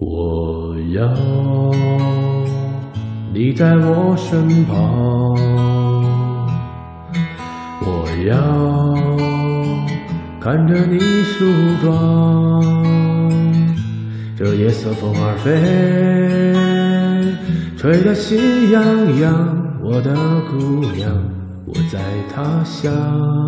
我要你在我身旁，我要看着你梳妆。这夜色风儿飞，吹得心痒痒。我的姑娘，我在他乡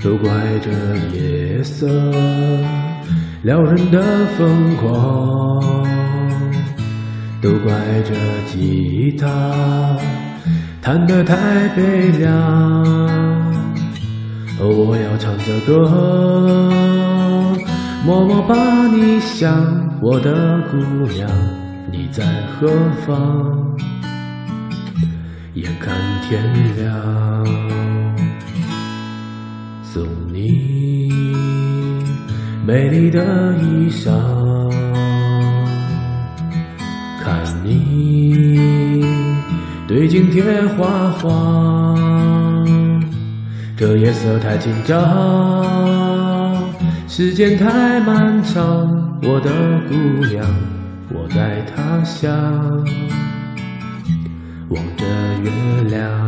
都怪这夜色撩人的疯狂，都怪这吉他弹得太悲凉。哦，我要唱着歌，默默把你想，我的姑娘，你在何方？眼看天亮。送你美丽的衣裳，看你对镜贴花黄。这夜色太紧张，时间太漫长。我的姑娘，我在他乡望着月亮。